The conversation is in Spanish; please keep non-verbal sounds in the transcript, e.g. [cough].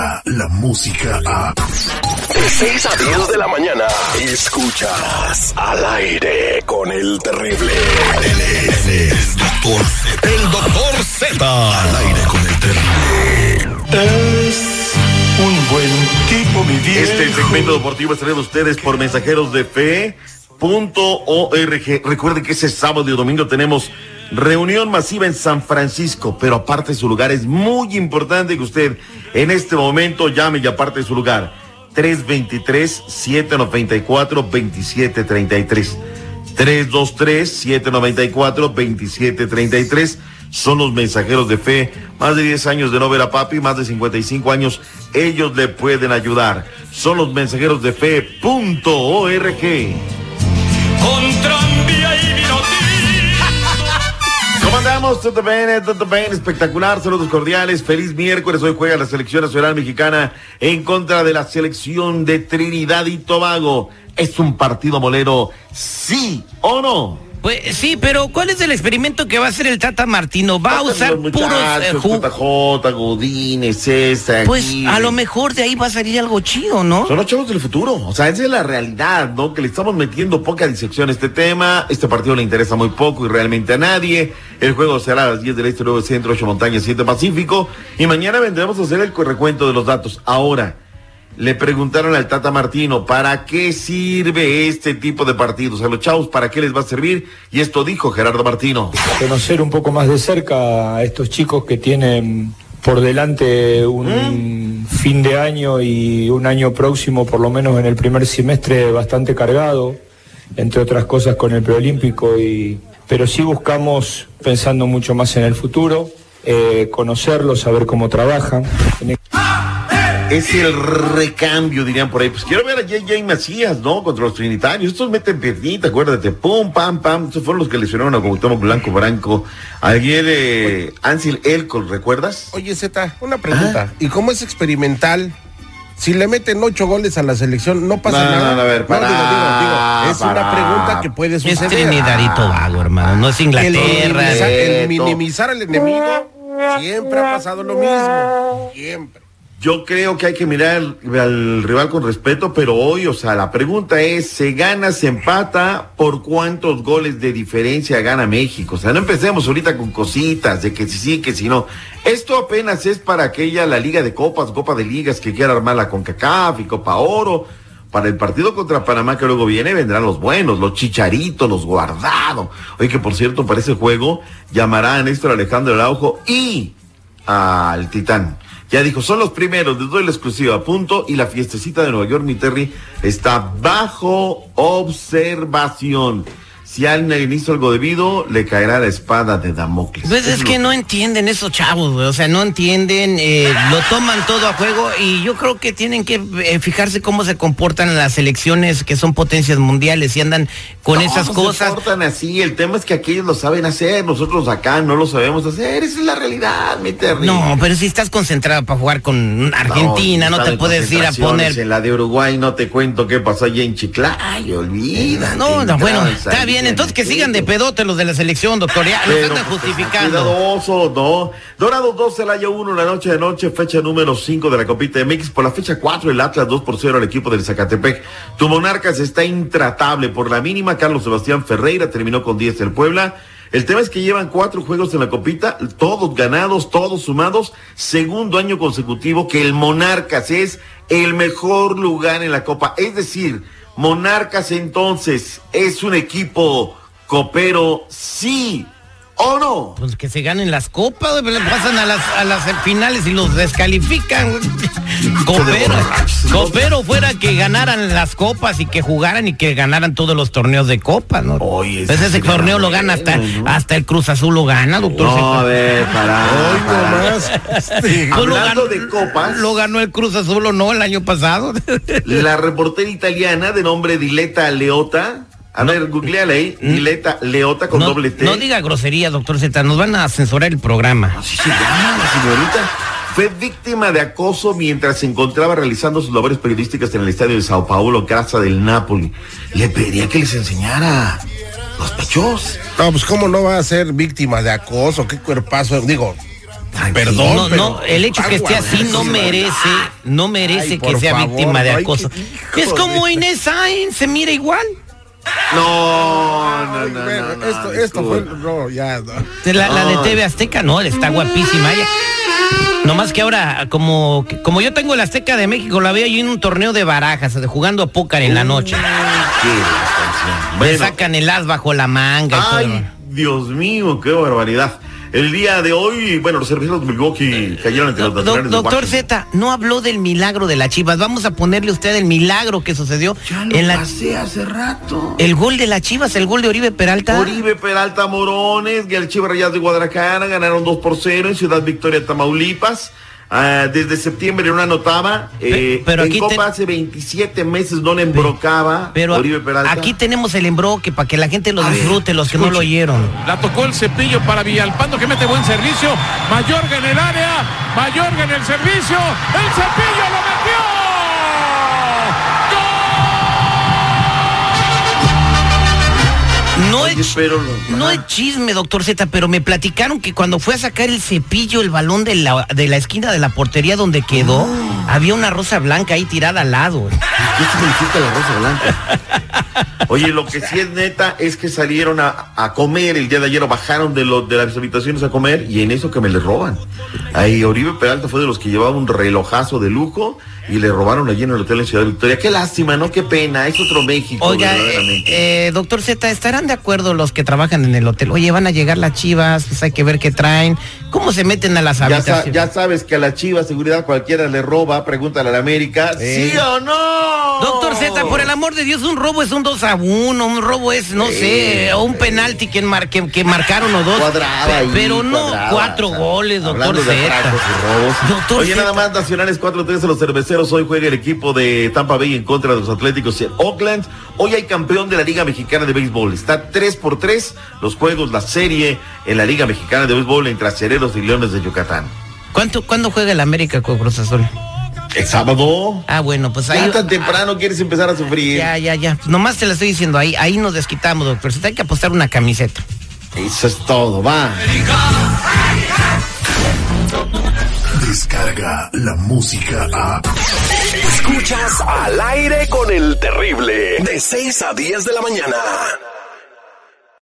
llega la música a... De 6 a 10 de la mañana, escuchas al aire con el terrible. Él es el doctor Z. El doctor Z. Al aire con el terrible. Es un buen tipo, mi viejo. Este segmento deportivo es traído a ustedes por mensajeros de fe. Punto org. Recuerden que ese sábado y domingo tenemos reunión masiva en San Francisco, pero aparte de su lugar es muy importante que usted en este momento llame y aparte de su lugar. 323-794-2733. 323-794-2733. Son los mensajeros de fe. Más de 10 años de no ver a papi, más de 55 años. Ellos le pueden ayudar. Son los mensajeros de fe. ¿Cómo andamos? ¿Todo bien? ¿Todo bien? Espectacular. Saludos cordiales. Feliz miércoles. Hoy juega la selección nacional mexicana en contra de la selección de Trinidad y Tobago. ¿Es un partido molero? ¿Sí o no? Pues sí, pero ¿cuál es el experimento que va a hacer el Tata Martino? ¿Va a usar puros eh, JJ, Godínez, César. Pues a lo mejor de ahí va a salir algo chido, ¿no? Son los chavos del futuro. O sea, esa es la realidad, ¿no? Que le estamos metiendo poca disección a este tema. Este partido le interesa muy poco y realmente a nadie. El juego será a las 10 del Este, 9 Centro, 8 Montañas, 7 Pacífico. Y mañana vendremos a hacer el recuento de los datos. Ahora, le preguntaron al Tata Martino, ¿para qué sirve este tipo de partidos? A los chavos, ¿para qué les va a servir? Y esto dijo Gerardo Martino. conocer un poco más de cerca a estos chicos que tienen por delante un fin de año y un año próximo, por lo menos en el primer semestre, bastante cargado, entre otras cosas con el preolímpico, y, pero sí buscamos, pensando mucho más en el futuro, eh, conocerlos, saber cómo trabajan. Es el recambio, dirían por ahí. Pues quiero ver a JJ Macías, ¿no? Contra los trinitarios. Estos meten piernita, acuérdate. Pum, pam, pam. Estos fueron los que lesionaron a Cuauhtémoc Blanco Branco. Ayer, eh, Ansel Elcol, ¿recuerdas? Oye, Zeta, una pregunta. ¿Y cómo es experimental? Si le meten ocho goles a la selección, no pasa No, nada. no, a ver, para, digo, digo, digo, es para. una pregunta que puede Es suceder. Trinidad y Tobago, hermano, no es El Inglaterra. minimizar, el minimizar al enemigo siempre ha pasado lo mismo. Siempre. Yo creo que hay que mirar al, al rival con respeto, pero hoy, o sea, la pregunta es, ¿se gana, se empata? ¿Por cuántos goles de diferencia gana México? O sea, no empecemos ahorita con cositas de que si sí, que si no. Esto apenas es para aquella, la Liga de Copas, Copa de Ligas que quiera armar la CONCACAF y Copa Oro. Para el partido contra Panamá que luego viene, vendrán los buenos, los chicharitos, los guardados. Oye, que por cierto, para ese juego llamará a Néstor Alejandro Araujo y al Titán. Ya dijo, son los primeros, les doy la exclusiva, punto. Y la fiestecita de Nueva York, mi Terry, está bajo observación. Si alguien hizo algo debido, le caerá la espada de Damocles. Pues es que no entienden esos chavos, güey. O sea, no entienden, eh, lo toman todo a juego y yo creo que tienen que eh, fijarse cómo se comportan las selecciones que son potencias mundiales y andan con No, esas no cosas. Se portan así, el tema es que aquellos lo saben hacer, nosotros acá no lo sabemos hacer, esa es la realidad, mi Terry. No, pero si estás concentrado para jugar con Argentina, no, te puedes ir a poner. En la de Uruguay no te cuento qué pasó allá en Chiclayo, olvídate. No, no, bueno, está salía bien. Entonces que sigan de pedo. pedote los de la selección, doctor. Ya los andan pues, justificando. Cuidadoso, no. Dorados 2, Celaya 1, la noche de noche, fecha número 5 de la Copita MX. Por la fecha 4, el Atlas 2 por 0 al equipo del Zacatepec. Tu Monarcas está intratable por la mínima. Carlos Sebastián Ferreira terminó con 10 el Puebla. El tema es que llevan cuatro juegos en la copita, todos ganados, todos sumados, segundo año consecutivo que el Monarcas es el mejor lugar en la copa. Es decir, Monarcas entonces es un equipo copero, sí o no. Pues que se ganen las copas, güey, pasan a las, a las finales y los descalifican. güey. [laughs] Copero, copero fuera que ganaran las copas y que jugaran y que ganaran todos los torneos de copa, ¿no? Oye, Pues ese torneo lo gana hasta, ¿no? hasta el Cruz Azul lo gana, doctor. No, a ver, para. Hoy nomás. Lo Hablando ganó- de copas. Lo ganó el Cruz Azul o no el año pasado. La reportera italiana de nombre Diletta Leota. A ver, googleala ahí. Diletta Leota con no, doble T. no diga grosería, doctor Z, nos van a censurar el programa. Así se llama la señorita. Fue víctima de acoso mientras se encontraba realizando sus labores periodísticas en el estadio de Sao Paulo, casa del Napoli. Le pedía que les enseñara los pechos. No, pues cómo no va a ser víctima de acoso, qué cuerpazo. Digo, perdón. No, pero no, el hecho que esté así no merece, no merece Ay, que sea favor, víctima de no acoso. que- Es como Inés Sainz, se mira igual. No, no, no, bueno, no, no, esto, esto fue. No, ya. no. La, la de. TV Azteca, no, está guapísima ella. Nomás que ahora, como, como yo tengo el Azteca de México, la veo yo en un torneo de barajas, de jugando póker en la noche. Qué canción. Le Bueno, sacan el as bajo la manga y todo. Ay, Dios mío, qué barbaridad. El día de hoy, bueno, los cerveceros de Milwaukee cayeron entre los Do- de doctor. Z, no habló del milagro de las Chivas. Vamos a ponerle usted el milagro que sucedió Ya lo en la pasé hace rato. el gol de las Chivas, el gol de Oribe Peralta. Oribe Peralta Morones y el Chivas Rayados de Guadalajara ganaron 2 por 0 en Ciudad Victoria, Tamaulipas. Ah, desde septiembre no anotaba. Eh, pero en aquí Copa te- hace 27 meses no le embrocaba Pero Oribe aquí tenemos el embroque para que la gente lo A ver, disfrute, los que no lo oyeron. La tocó el cepillo para Villalpando que mete buen servicio. Mayorga en el área. Mayorga en el servicio. El cepillo lo No Oye, es, pero- no es chisme, doctor Z, pero me platicaron que cuando fue a sacar el cepillo, el balón de la, de la esquina de la portería donde quedó, Ah. había una rosa blanca ahí tirada al lado. ¿Qué significa la rosa blanca? Oye, lo que sí es neta es que salieron a, a comer el día de ayer o bajaron de, las habitaciones a comer y en eso que me le roban. Ahí Oribe Peralta fue de los que llevaba un relojazo de lujo y le robaron allí en el hotel en Ciudad Victoria. Qué lástima, ¿no? Qué pena. Es otro México. Oiga, verdaderamente. eh, eh, doctor Z, ¿estarán de acuerdo los que trabajan en el hotel? Oye, van a llegar las chivas, pues hay que ver qué traen. ¿Cómo se meten a las ya, sa- habitaciones? ya sabes que a la Chiva Seguridad cualquiera le roba, pregúntale a la América. ¿Sí o no? Doctor Z, por el amor de Dios, un robo es un 2 a 1, un robo es, no sé, o un penalti que, mar- que, que marcaron o dos. Cuadraba ahí, pero no cuadraba, cuatro o sea, goles, doctor Z. Doctor Oye, nada más, Nacionales 4-3 a los cerveceros. Hoy juega el equipo de Tampa Bay en contra de los Atléticos de Oakland. Hoy hay campeón de la Liga Mexicana de Béisbol. Está 3 por 3 los juegos, la serie en la Liga Mexicana de Béisbol entre Acereros y Leones de Yucatán. ¿Cuánto, ¿Cuándo juega el América con Cruz Azul? ¿El sábado? Ah, bueno, pues Ya ahí. tan temprano quieres empezar a sufrir. Ya, ya, ya. Nomás te lo estoy diciendo, ahí, ahí nos desquitamos, doctor. Z, hay que apostar una camiseta. Eso es todo, va. Descarga la música a. Escuchas al aire con el terrible. De 6 a 10 de la mañana.